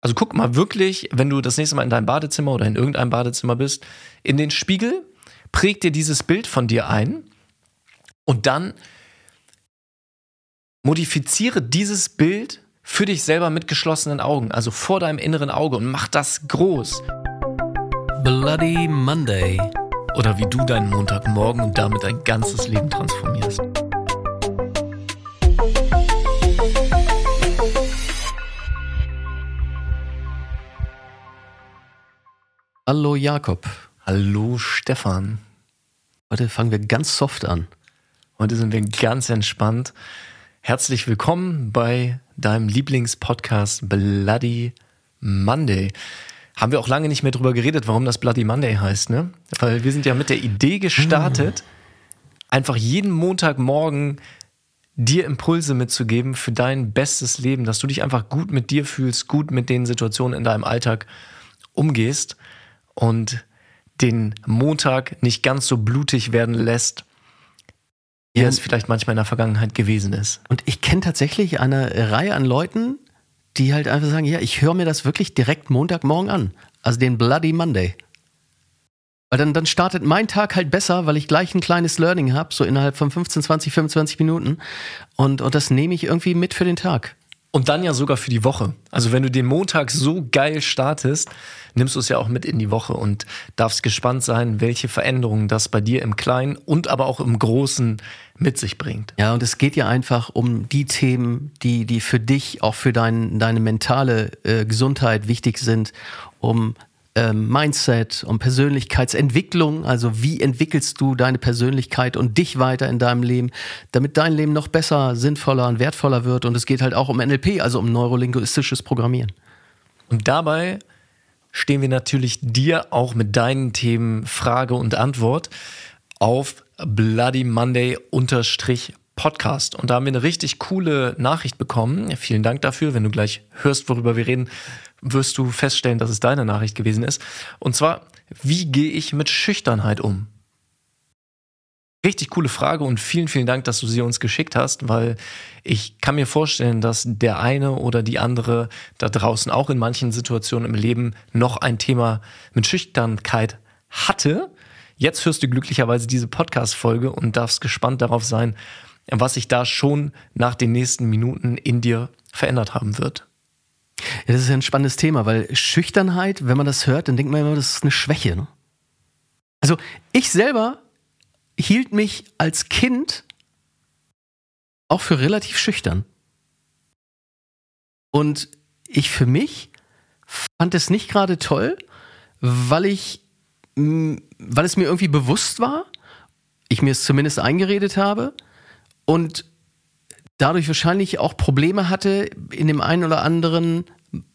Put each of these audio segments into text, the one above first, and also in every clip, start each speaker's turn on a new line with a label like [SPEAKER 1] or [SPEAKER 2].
[SPEAKER 1] Also guck mal wirklich, wenn du das nächste Mal in deinem Badezimmer oder in irgendeinem Badezimmer bist, in den Spiegel, präg dir dieses Bild von dir ein und dann modifiziere dieses Bild für dich selber mit geschlossenen Augen, also vor deinem inneren Auge und mach das groß.
[SPEAKER 2] Bloody Monday.
[SPEAKER 1] Oder wie du deinen Montagmorgen und damit dein ganzes Leben transformierst.
[SPEAKER 2] Hallo Jakob.
[SPEAKER 1] Hallo Stefan.
[SPEAKER 2] Heute fangen wir ganz soft an.
[SPEAKER 1] Heute sind wir ganz entspannt. Herzlich willkommen bei deinem Lieblingspodcast Bloody Monday. Haben wir auch lange nicht mehr drüber geredet, warum das Bloody Monday heißt, ne? Weil wir sind ja mit der Idee gestartet, einfach jeden Montagmorgen dir Impulse mitzugeben für dein bestes Leben, dass du dich einfach gut mit dir fühlst, gut mit den Situationen in deinem Alltag umgehst und den Montag nicht ganz so blutig werden lässt, wie es vielleicht manchmal in der Vergangenheit gewesen ist.
[SPEAKER 2] Und ich kenne tatsächlich eine Reihe an Leuten, die halt einfach sagen, ja, ich höre mir das wirklich direkt Montagmorgen an. Also den Bloody Monday. Weil dann, dann startet mein Tag halt besser, weil ich gleich ein kleines Learning habe, so innerhalb von 15, 20, 25 Minuten. Und, und das nehme ich irgendwie mit für den Tag.
[SPEAKER 1] Und dann ja sogar für die Woche. Also wenn du den Montag so geil startest, nimmst du es ja auch mit in die Woche und darfst gespannt sein, welche Veränderungen das bei dir im Kleinen und aber auch im Großen mit sich bringt.
[SPEAKER 2] Ja, und es geht ja einfach um die Themen, die, die für dich, auch für dein, deine mentale äh, Gesundheit wichtig sind, um ähm, Mindset, um Persönlichkeitsentwicklung, also wie entwickelst du deine Persönlichkeit und dich weiter in deinem Leben, damit dein Leben noch besser, sinnvoller und wertvoller wird. Und es geht halt auch um NLP, also um neurolinguistisches Programmieren.
[SPEAKER 1] Und dabei stehen wir natürlich dir auch mit deinen Themen Frage und Antwort auf Bloody Monday unterstrich Podcast. Und da haben wir eine richtig coole Nachricht bekommen. Vielen Dank dafür. Wenn du gleich hörst, worüber wir reden, wirst du feststellen, dass es deine Nachricht gewesen ist. Und zwar, wie gehe ich mit Schüchternheit um? Richtig coole Frage und vielen, vielen Dank, dass du sie uns geschickt hast, weil ich kann mir vorstellen, dass der eine oder die andere da draußen auch in manchen Situationen im Leben noch ein Thema mit Schüchternheit hatte. Jetzt hörst du glücklicherweise diese Podcast-Folge und darfst gespannt darauf sein, was sich da schon nach den nächsten Minuten in dir verändert haben wird.
[SPEAKER 2] Ja, das ist ja ein spannendes Thema, weil Schüchternheit, wenn man das hört, dann denkt man immer, das ist eine Schwäche. Ne? Also ich selber hielt mich als Kind auch für relativ schüchtern. Und ich für mich fand es nicht gerade toll, weil ich, mh, weil es mir irgendwie bewusst war, ich mir es zumindest eingeredet habe und dadurch wahrscheinlich auch Probleme hatte, in dem einen oder anderen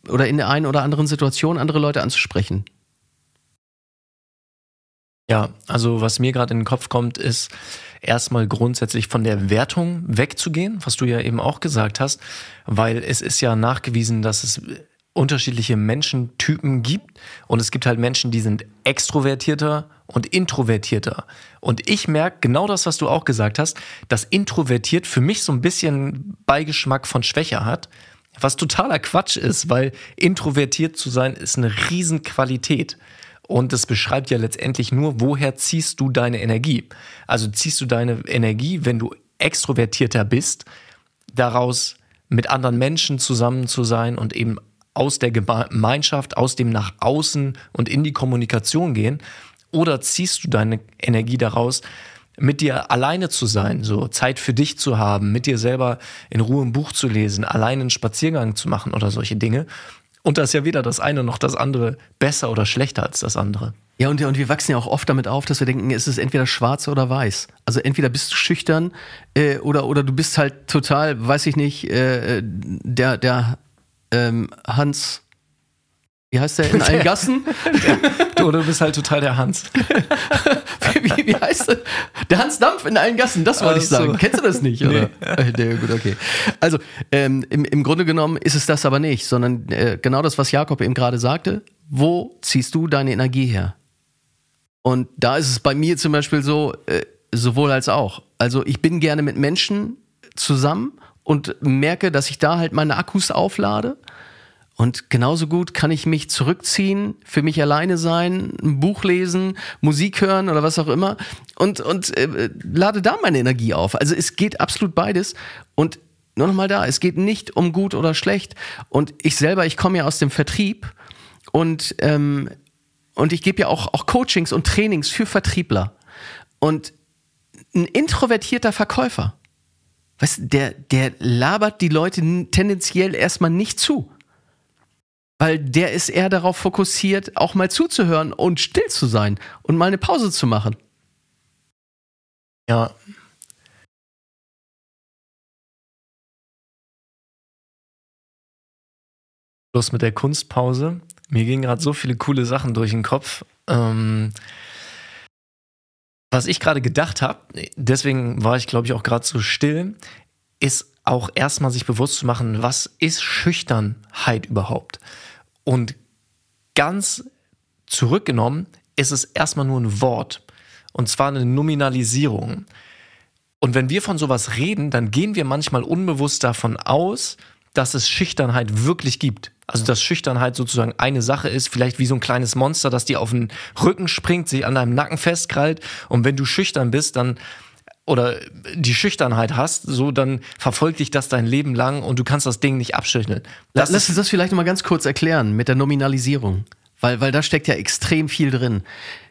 [SPEAKER 2] oder in der einen oder anderen Situation andere Leute anzusprechen.
[SPEAKER 1] Ja, also was mir gerade in den Kopf kommt, ist erstmal grundsätzlich von der Wertung wegzugehen, was du ja eben auch gesagt hast, weil es ist ja nachgewiesen, dass es unterschiedliche Menschentypen gibt und es gibt halt Menschen, die sind extrovertierter und introvertierter. Und ich merke genau das, was du auch gesagt hast, dass introvertiert für mich so ein bisschen Beigeschmack von Schwäche hat, was totaler Quatsch ist, weil introvertiert zu sein ist eine Riesenqualität. Und das beschreibt ja letztendlich nur, woher ziehst du deine Energie? Also ziehst du deine Energie, wenn du extrovertierter bist, daraus mit anderen Menschen zusammen zu sein und eben aus der Gemeinschaft, aus dem nach außen und in die Kommunikation gehen? Oder ziehst du deine Energie daraus, mit dir alleine zu sein, so Zeit für dich zu haben, mit dir selber in Ruhe ein Buch zu lesen, alleine einen Spaziergang zu machen oder solche Dinge? Und da ist ja weder das eine noch das andere besser oder schlechter als das andere.
[SPEAKER 2] Ja, und, und wir wachsen ja auch oft damit auf, dass wir denken, es ist entweder schwarz oder weiß. Also entweder bist du schüchtern äh, oder, oder du bist halt total, weiß ich nicht, äh, der, der ähm, Hans, wie heißt der, in allen Gassen?
[SPEAKER 1] Oder du bist halt total der Hans.
[SPEAKER 2] wie, wie heißt der? Der Hans Dampf in allen Gassen, das wollte ich
[SPEAKER 1] Ach so.
[SPEAKER 2] sagen. Kennst du das nicht, oder? Nee. nee gut, okay. Also, ähm, im, im Grunde genommen ist es das aber nicht, sondern äh, genau das, was Jakob eben gerade sagte. Wo ziehst du deine Energie her? Und da ist es bei mir zum Beispiel so, äh, sowohl als auch. Also ich bin gerne mit Menschen zusammen und merke, dass ich da halt meine Akkus auflade Und genauso gut kann ich mich zurückziehen, für mich alleine sein, ein Buch lesen, Musik hören oder was auch immer und, und äh, lade da meine Energie auf. Also es geht absolut beides. Und nur nochmal da, es geht nicht um gut oder schlecht. Und ich selber, ich komme ja aus dem Vertrieb und, ähm, und ich gebe ja auch, auch Coachings und Trainings für Vertriebler. Und ein introvertierter Verkäufer, weißt, der, der labert die Leute tendenziell erstmal nicht zu. Weil der ist eher darauf fokussiert, auch mal zuzuhören und still zu sein und mal eine Pause zu machen.
[SPEAKER 1] Ja. Los mit der Kunstpause. Mir gingen gerade so viele coole Sachen durch den Kopf. Ähm, was ich gerade gedacht habe, deswegen war ich, glaube ich, auch gerade so still, ist auch erstmal sich bewusst zu machen, was ist Schüchternheit überhaupt? Und ganz zurückgenommen ist es erstmal nur ein Wort. Und zwar eine Nominalisierung. Und wenn wir von sowas reden, dann gehen wir manchmal unbewusst davon aus, dass es Schüchternheit wirklich gibt. Also dass Schüchternheit sozusagen eine Sache ist, vielleicht wie so ein kleines Monster, das dir auf den Rücken springt, sich an deinem Nacken festkrallt und wenn du schüchtern bist, dann oder die Schüchternheit hast, so dann verfolgt dich das dein Leben lang und du kannst das Ding nicht abschütteln.
[SPEAKER 2] Das Lass uns das vielleicht noch mal ganz kurz erklären mit der Nominalisierung, weil weil da steckt ja extrem viel drin.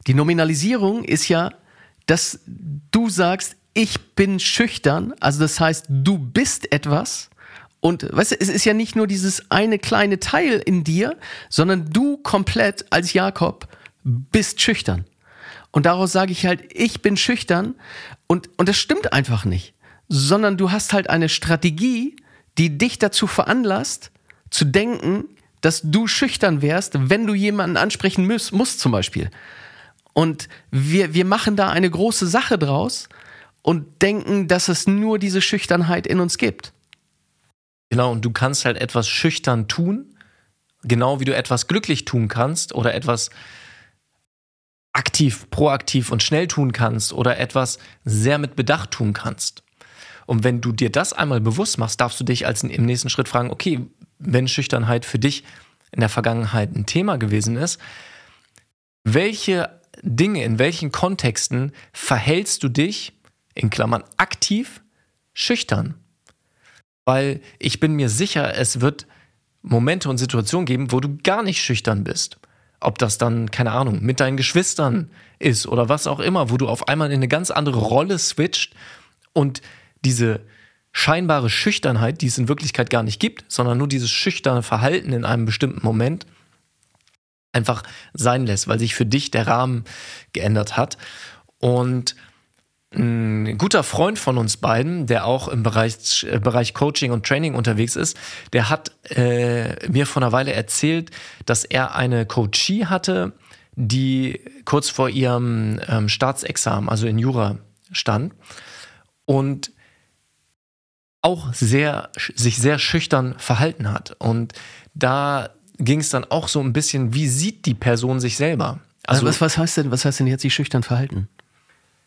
[SPEAKER 2] Die Nominalisierung ist ja, dass du sagst, ich bin schüchtern, also das heißt, du bist etwas und weißt du, es ist ja nicht nur dieses eine kleine Teil in dir, sondern du komplett als Jakob bist schüchtern. Und daraus sage ich halt, ich bin schüchtern und, und das stimmt einfach nicht. Sondern du hast halt eine Strategie, die dich dazu veranlasst, zu denken, dass du schüchtern wärst, wenn du jemanden ansprechen musst, musst zum Beispiel. Und wir, wir machen da eine große Sache draus und denken, dass es nur diese Schüchternheit in uns gibt.
[SPEAKER 1] Genau, und du kannst halt etwas schüchtern tun, genau wie du etwas glücklich tun kannst oder etwas aktiv, proaktiv und schnell tun kannst oder etwas sehr mit Bedacht tun kannst. Und wenn du dir das einmal bewusst machst, darfst du dich als im nächsten Schritt fragen, okay, wenn Schüchternheit für dich in der Vergangenheit ein Thema gewesen ist, welche Dinge, in welchen Kontexten verhältst du dich, in Klammern aktiv, schüchtern? Weil ich bin mir sicher, es wird Momente und Situationen geben, wo du gar nicht schüchtern bist. Ob das dann, keine Ahnung, mit deinen Geschwistern ist oder was auch immer, wo du auf einmal in eine ganz andere Rolle switcht und diese scheinbare Schüchternheit, die es in Wirklichkeit gar nicht gibt, sondern nur dieses schüchterne Verhalten in einem bestimmten Moment einfach sein lässt, weil sich für dich der Rahmen geändert hat. Und ein guter Freund von uns beiden, der auch im Bereich, äh, Bereich Coaching und Training unterwegs ist, der hat äh, mir vor einer Weile erzählt, dass er eine Coachie hatte, die kurz vor ihrem ähm, Staatsexamen, also in Jura, stand und auch sehr, sich sehr schüchtern verhalten hat. Und da ging es dann auch so ein bisschen, wie sieht die Person sich selber?
[SPEAKER 2] Also, was, was heißt denn, was heißt denn jetzt sich schüchtern verhalten?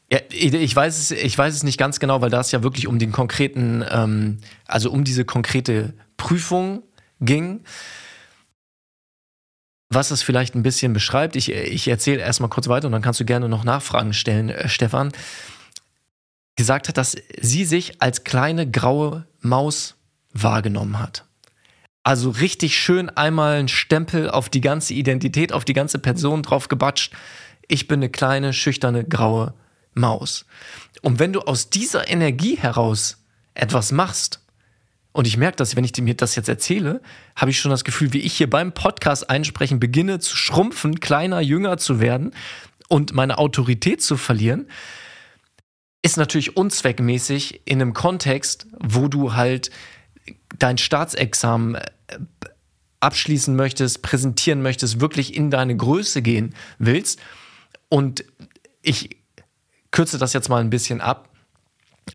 [SPEAKER 1] Ja, ich weiß es, ich weiß es nicht ganz genau, weil da es ja wirklich um den konkreten, ähm, also um diese konkrete Prüfung ging. Was es vielleicht ein bisschen beschreibt, ich, ich erzähle erstmal kurz weiter und dann kannst du gerne noch Nachfragen stellen, äh, Stefan. Gesagt hat, dass sie sich als kleine graue Maus wahrgenommen hat. Also richtig schön einmal einen Stempel auf die ganze Identität, auf die ganze Person drauf gebatscht. Ich bin eine kleine, schüchterne, graue Maus. Maus. Und wenn du aus dieser Energie heraus etwas machst, und ich merke das, wenn ich mir das jetzt erzähle, habe ich schon das Gefühl, wie ich hier beim Podcast einsprechen beginne zu schrumpfen, kleiner, jünger zu werden und meine Autorität zu verlieren, ist natürlich unzweckmäßig in einem Kontext, wo du halt dein Staatsexamen äh, abschließen möchtest, präsentieren möchtest, wirklich in deine Größe gehen willst. Und ich kürze das jetzt mal ein bisschen ab.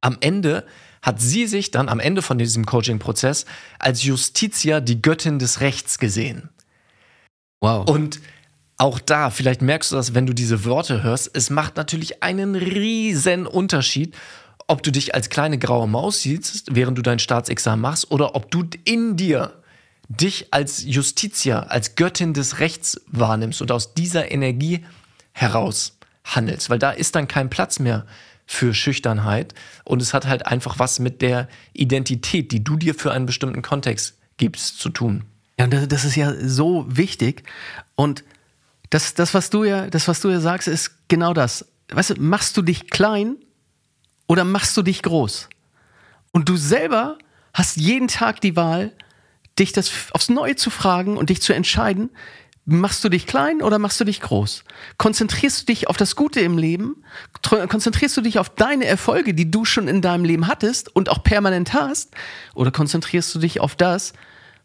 [SPEAKER 1] Am Ende hat sie sich dann am Ende von diesem Coaching-Prozess als Justitia, die Göttin des Rechts gesehen. Wow. Und auch da, vielleicht merkst du das, wenn du diese Worte hörst, es macht natürlich einen riesen Unterschied, ob du dich als kleine graue Maus siehst, während du dein Staatsexamen machst, oder ob du in dir dich als Justitia, als Göttin des Rechts wahrnimmst und aus dieser Energie heraus handelst, weil da ist dann kein Platz mehr für Schüchternheit und es hat halt einfach was mit der Identität, die du dir für einen bestimmten Kontext gibst, zu tun.
[SPEAKER 2] Ja, und das ist ja so wichtig und das, das, was du ja, das, was du ja sagst, ist genau das. Weißt du, machst du dich klein oder machst du dich groß? Und du selber hast jeden Tag die Wahl, dich das aufs Neue zu fragen und dich zu entscheiden, machst du dich klein oder machst du dich groß? Konzentrierst du dich auf das Gute im Leben? Konzentrierst du dich auf deine Erfolge, die du schon in deinem Leben hattest und auch permanent hast? Oder konzentrierst du dich auf das,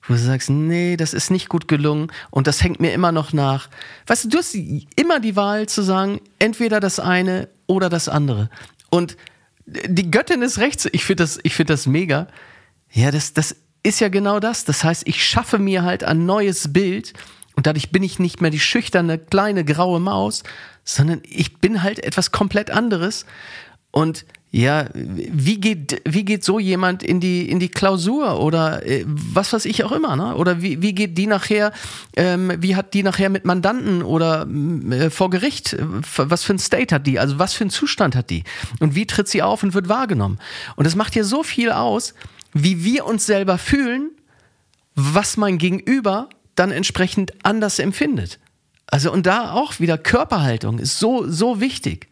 [SPEAKER 2] wo du sagst, nee, das ist nicht gut gelungen und das hängt mir immer noch nach. Weißt du, du hast immer die Wahl zu sagen, entweder das eine oder das andere. Und die Göttin des Rechts, ich finde das, ich finde das mega. Ja, das, das ist ja genau das. Das heißt, ich schaffe mir halt ein neues Bild und dadurch bin ich nicht mehr die schüchterne, kleine, graue Maus, sondern ich bin halt etwas komplett anderes. Und ja, wie geht, wie geht so jemand in die, in die Klausur oder äh, was weiß ich auch immer, ne? Oder wie, wie geht die nachher, ähm, wie hat die nachher mit Mandanten oder äh, vor Gericht, was für ein State hat die, also was für ein Zustand hat die? Und wie tritt sie auf und wird wahrgenommen? Und das macht ja so viel aus, wie wir uns selber fühlen, was mein Gegenüber dann entsprechend anders empfindet. Also und da auch wieder Körperhaltung ist so, so wichtig.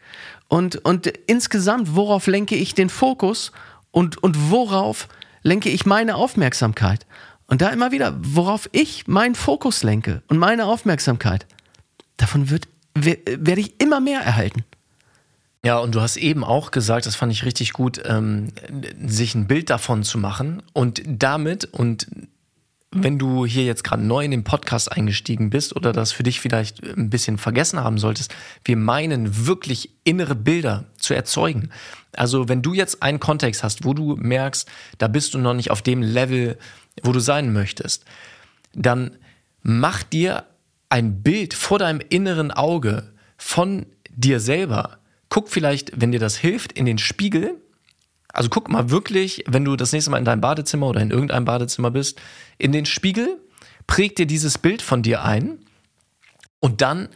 [SPEAKER 2] Und, und insgesamt, worauf lenke ich den Fokus und, und worauf lenke ich meine Aufmerksamkeit? Und da immer wieder, worauf ich meinen Fokus lenke und meine Aufmerksamkeit, davon wird, werde ich immer mehr erhalten.
[SPEAKER 1] Ja, und du hast eben auch gesagt, das fand ich richtig gut, ähm, sich ein Bild davon zu machen und damit und wenn du hier jetzt gerade neu in den Podcast eingestiegen bist oder das für dich vielleicht ein bisschen vergessen haben solltest, wir meinen wirklich innere Bilder zu erzeugen. Also wenn du jetzt einen Kontext hast, wo du merkst, da bist du noch nicht auf dem Level, wo du sein möchtest, dann mach dir ein Bild vor deinem inneren Auge von dir selber. Guck vielleicht, wenn dir das hilft, in den Spiegel also guck mal wirklich, wenn du das nächste Mal in deinem Badezimmer oder in irgendeinem Badezimmer bist, in den Spiegel, präg dir dieses Bild von dir ein und dann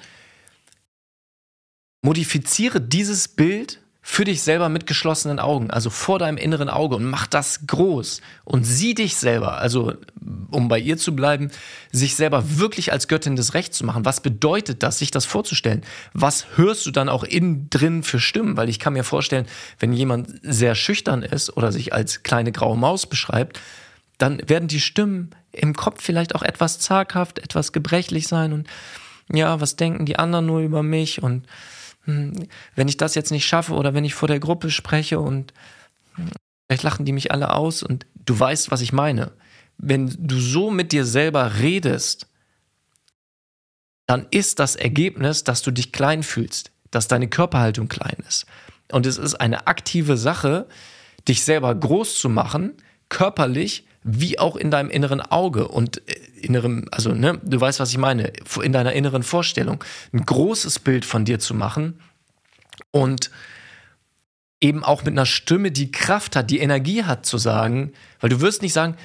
[SPEAKER 1] modifiziere dieses Bild für dich selber mit geschlossenen Augen, also vor deinem inneren Auge und mach das groß und sieh dich selber, also um bei ihr zu bleiben, sich selber wirklich als Göttin des Rechts zu machen. Was bedeutet das, sich das vorzustellen? Was hörst du dann auch innen drin für Stimmen? Weil ich kann mir vorstellen, wenn jemand sehr schüchtern ist oder sich als kleine graue Maus beschreibt, dann werden die Stimmen im Kopf vielleicht auch etwas zaghaft, etwas gebrechlich sein und ja, was denken die anderen nur über mich und wenn ich das jetzt nicht schaffe oder wenn ich vor der Gruppe spreche und hm, vielleicht lachen die mich alle aus und du weißt, was ich meine. Wenn du so mit dir selber redest, dann ist das Ergebnis, dass du dich klein fühlst, dass deine Körperhaltung klein ist. Und es ist eine aktive Sache, dich selber groß zu machen, körperlich wie auch in deinem inneren Auge und innerem, also ne, du weißt, was ich meine, in deiner inneren Vorstellung, ein großes Bild von dir zu machen und eben auch mit einer Stimme, die Kraft hat, die Energie hat zu sagen, weil du wirst nicht sagen,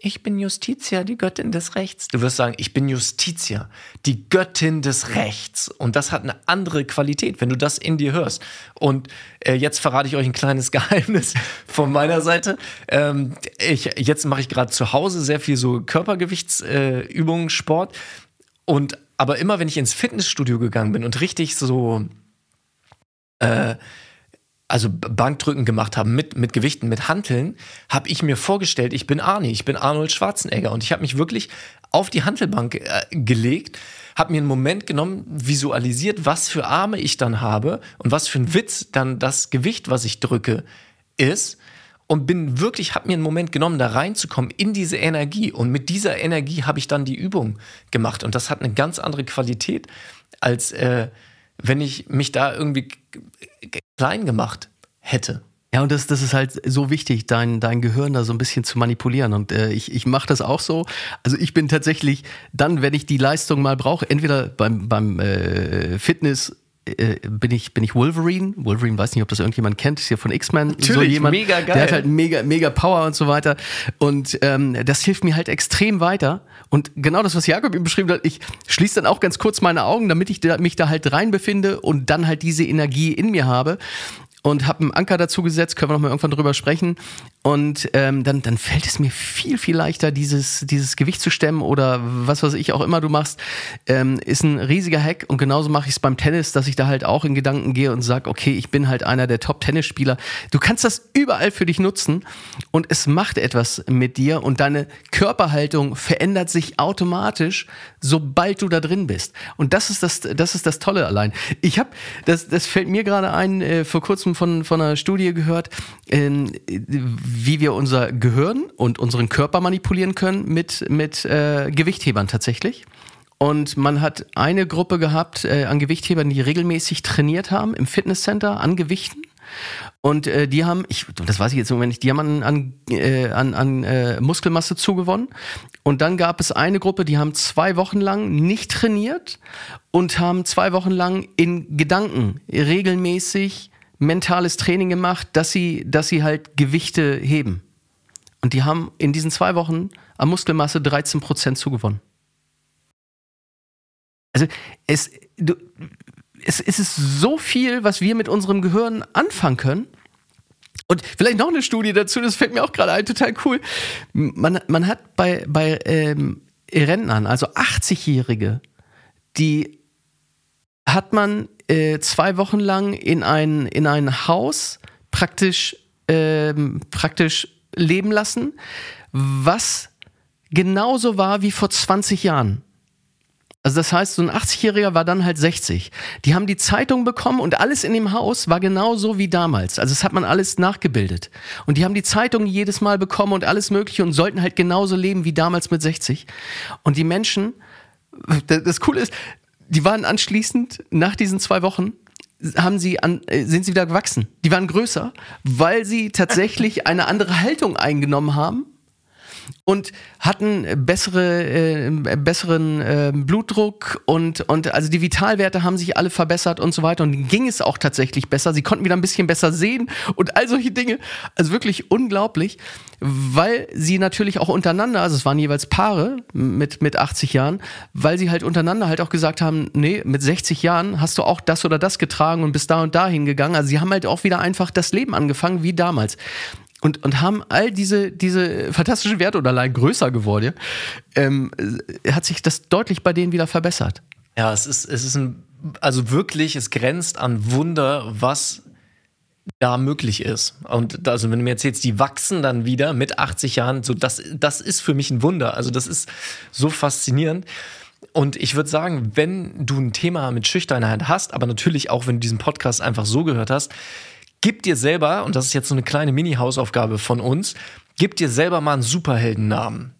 [SPEAKER 1] ich bin Justitia, die Göttin des Rechts. Du wirst sagen, ich bin Justitia, die Göttin des Rechts. Und das hat eine andere Qualität, wenn du das in dir hörst. Und äh, jetzt verrate ich euch ein kleines Geheimnis von meiner Seite. Ähm, ich, jetzt mache ich gerade zu Hause sehr viel so Körpergewichtsübungen, äh, Sport. Und aber immer, wenn ich ins Fitnessstudio gegangen bin und richtig so äh, also Bankdrücken gemacht haben mit, mit Gewichten, mit Hanteln, habe ich mir vorgestellt, ich bin Arnie, ich bin Arnold Schwarzenegger. Und ich habe mich wirklich auf die Hantelbank äh, gelegt, habe mir einen Moment genommen, visualisiert, was für Arme ich dann habe und was für ein Witz dann das Gewicht, was ich drücke, ist. Und bin wirklich, habe mir einen Moment genommen, da reinzukommen in diese Energie. Und mit dieser Energie habe ich dann die Übung gemacht. Und das hat eine ganz andere Qualität als äh, wenn ich mich da irgendwie klein gemacht hätte.
[SPEAKER 2] Ja, und das, das ist halt so wichtig, dein, dein Gehirn da so ein bisschen zu manipulieren. Und äh, ich, ich mache das auch so. Also ich bin tatsächlich dann, wenn ich die Leistung mal brauche, entweder beim, beim äh, Fitness äh, bin ich bin ich Wolverine. Wolverine weiß nicht, ob das irgendjemand kennt, ist hier von X-Men.
[SPEAKER 1] Natürlich,
[SPEAKER 2] so jemand,
[SPEAKER 1] mega geil.
[SPEAKER 2] Der hat halt mega mega Power und so weiter. Und ähm, das hilft mir halt extrem weiter. Und genau das, was Jakob eben beschrieben hat, ich schließe dann auch ganz kurz meine Augen, damit ich da, mich da halt rein befinde und dann halt diese Energie in mir habe und habe einen Anker dazu gesetzt, können wir noch mal irgendwann drüber sprechen. Und ähm, dann, dann fällt es mir viel, viel leichter, dieses, dieses Gewicht zu stemmen oder was weiß ich auch immer du machst, ähm, ist ein riesiger Hack. Und genauso mache ich es beim Tennis, dass ich da halt auch in Gedanken gehe und sage, okay, ich bin halt einer der Top-Tennisspieler. Du kannst das überall für dich nutzen und es macht etwas mit dir und deine Körperhaltung verändert sich automatisch, sobald du da drin bist. Und das ist das, das ist das Tolle allein. Ich habe, das, das fällt mir gerade ein, äh, vor kurzem von, von einer Studie gehört, äh, wie wir unser Gehirn und unseren Körper manipulieren können mit, mit äh, Gewichthebern tatsächlich. Und man hat eine Gruppe gehabt äh, an Gewichthebern, die regelmäßig trainiert haben im Fitnesscenter an Gewichten. Und äh, die haben, ich, das weiß ich jetzt im Moment nicht, die haben an, an, äh, an, an äh, Muskelmasse zugewonnen. Und dann gab es eine Gruppe, die haben zwei Wochen lang nicht trainiert und haben zwei Wochen lang in Gedanken regelmäßig mentales Training gemacht, dass sie, dass sie halt Gewichte heben. Und die haben in diesen zwei Wochen an Muskelmasse 13 Prozent zugewonnen. Also es, du, es, es ist so viel, was wir mit unserem Gehirn anfangen können. Und vielleicht noch eine Studie dazu, das fällt mir auch gerade ein, total cool. Man, man hat bei, bei ähm, Rentnern, also 80-Jährige, die hat man äh, zwei Wochen lang in ein, in ein Haus praktisch, ähm, praktisch leben lassen, was genauso war wie vor 20 Jahren. Also das heißt, so ein 80-Jähriger war dann halt 60. Die haben die Zeitung bekommen und alles in dem Haus war genauso wie damals. Also das hat man alles nachgebildet. Und die haben die Zeitung jedes Mal bekommen und alles Mögliche und sollten halt genauso leben wie damals mit 60. Und die Menschen, das Coole ist, die waren anschließend nach diesen zwei Wochen haben sie an, äh, sind sie wieder gewachsen. Die waren größer, weil sie tatsächlich eine andere Haltung eingenommen haben und hatten bessere, äh, besseren äh, Blutdruck und, und also die Vitalwerte haben sich alle verbessert und so weiter und ging es auch tatsächlich besser. Sie konnten wieder ein bisschen besser sehen und all solche Dinge. Also wirklich unglaublich, weil sie natürlich auch untereinander, also es waren jeweils Paare mit, mit 80 Jahren, weil sie halt untereinander halt auch gesagt haben, nee, mit 60 Jahren hast du auch das oder das getragen und bist da und da hingegangen. Also sie haben halt auch wieder einfach das Leben angefangen wie damals und, und haben all diese, diese fantastischen Werte und allein größer geworden, ähm, hat sich das deutlich bei denen wieder verbessert.
[SPEAKER 1] Ja, es ist, es ist ein, also wirklich, es grenzt an Wunder, was da möglich ist. Und also, wenn du mir erzählst, die wachsen dann wieder mit 80 Jahren, so das, das ist für mich ein Wunder. Also, das ist so faszinierend. Und ich würde sagen, wenn du ein Thema mit Schüchternheit hast, aber natürlich auch, wenn du diesen Podcast einfach so gehört hast, gib dir selber, und das ist jetzt so eine kleine Mini-Hausaufgabe von uns, gib dir selber mal einen Superheldennamen.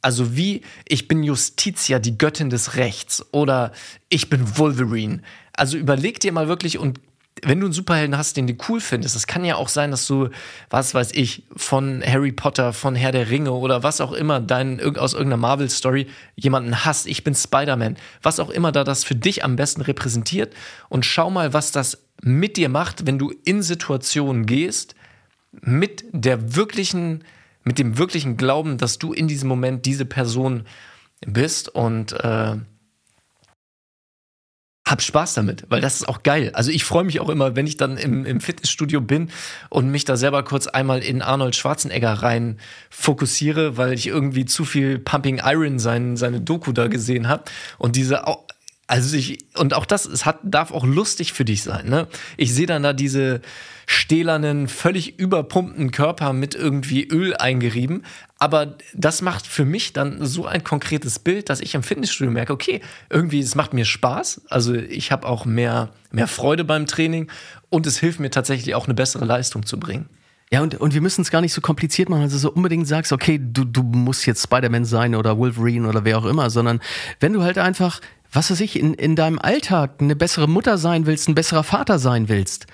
[SPEAKER 1] Also wie ich bin Justitia, die Göttin des Rechts oder ich bin Wolverine. Also überleg dir mal wirklich und wenn du einen Superhelden hast, den du cool findest, es kann ja auch sein, dass du, was weiß ich, von Harry Potter, von Herr der Ringe oder was auch immer, dein, aus irgendeiner Marvel-Story jemanden hast. Ich bin Spider-Man. Was auch immer da das für dich am besten repräsentiert. Und schau mal, was das mit dir macht, wenn du in Situationen gehst, mit der wirklichen, mit dem wirklichen Glauben, dass du in diesem Moment diese Person bist und äh, hab Spaß damit, weil das ist auch geil. Also ich freue mich auch immer, wenn ich dann im, im, Fitnessstudio bin und mich da selber kurz einmal in Arnold Schwarzenegger rein fokussiere, weil ich irgendwie zu viel Pumping Iron sein, seine Doku da gesehen habe und diese also ich, und auch das, es hat, darf auch lustig für dich sein, ne? Ich sehe dann da diese stählernen, völlig überpumpten Körper mit irgendwie Öl eingerieben. Aber das macht für mich dann so ein konkretes Bild, dass ich im Fitnessstudio merke, okay, irgendwie, es macht mir Spaß. Also ich habe auch mehr, mehr Freude beim Training und es hilft mir tatsächlich auch eine bessere Leistung zu bringen.
[SPEAKER 2] Ja, und, und wir müssen es gar nicht so kompliziert machen, du so unbedingt sagst, okay, du, du musst jetzt Spider-Man sein oder Wolverine oder wer auch immer, sondern wenn du halt einfach was weiß ich, in, in deinem Alltag eine bessere Mutter sein willst, ein besserer Vater sein willst,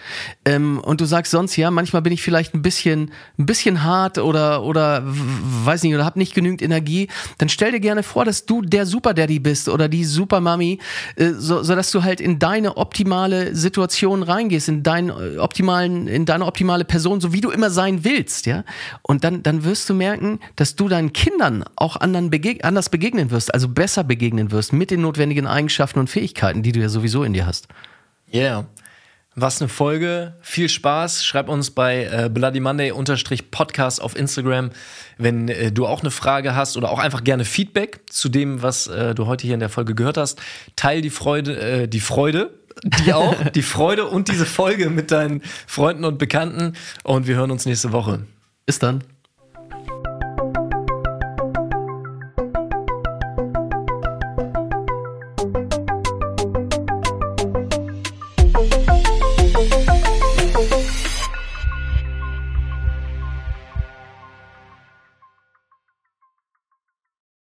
[SPEAKER 2] ähm, und du sagst sonst, ja, manchmal bin ich vielleicht ein bisschen, ein bisschen hart oder, oder weiß nicht, oder hab nicht genügend Energie, dann stell dir gerne vor, dass du der Super Daddy bist oder die Super Mami, äh, so, so dass du halt in deine optimale Situation reingehst, in deinen äh, optimalen, in deine optimale Person, so wie du immer sein willst, ja. Und dann, dann wirst du merken, dass du deinen Kindern auch anderen begeg anders begegnen wirst, also besser begegnen wirst mit den notwendigen Eigenschaften und Fähigkeiten, die du ja sowieso in dir hast.
[SPEAKER 1] Yeah. Was eine Folge. Viel Spaß. Schreib uns bei äh, Bloody Monday Podcast auf Instagram, wenn äh, du auch eine Frage hast oder auch einfach gerne Feedback zu dem, was äh, du heute hier in der Folge gehört hast. Teil die Freude, äh, die Freude, die auch, die Freude und diese Folge mit deinen Freunden und Bekannten. Und wir hören uns nächste Woche.
[SPEAKER 2] Bis dann.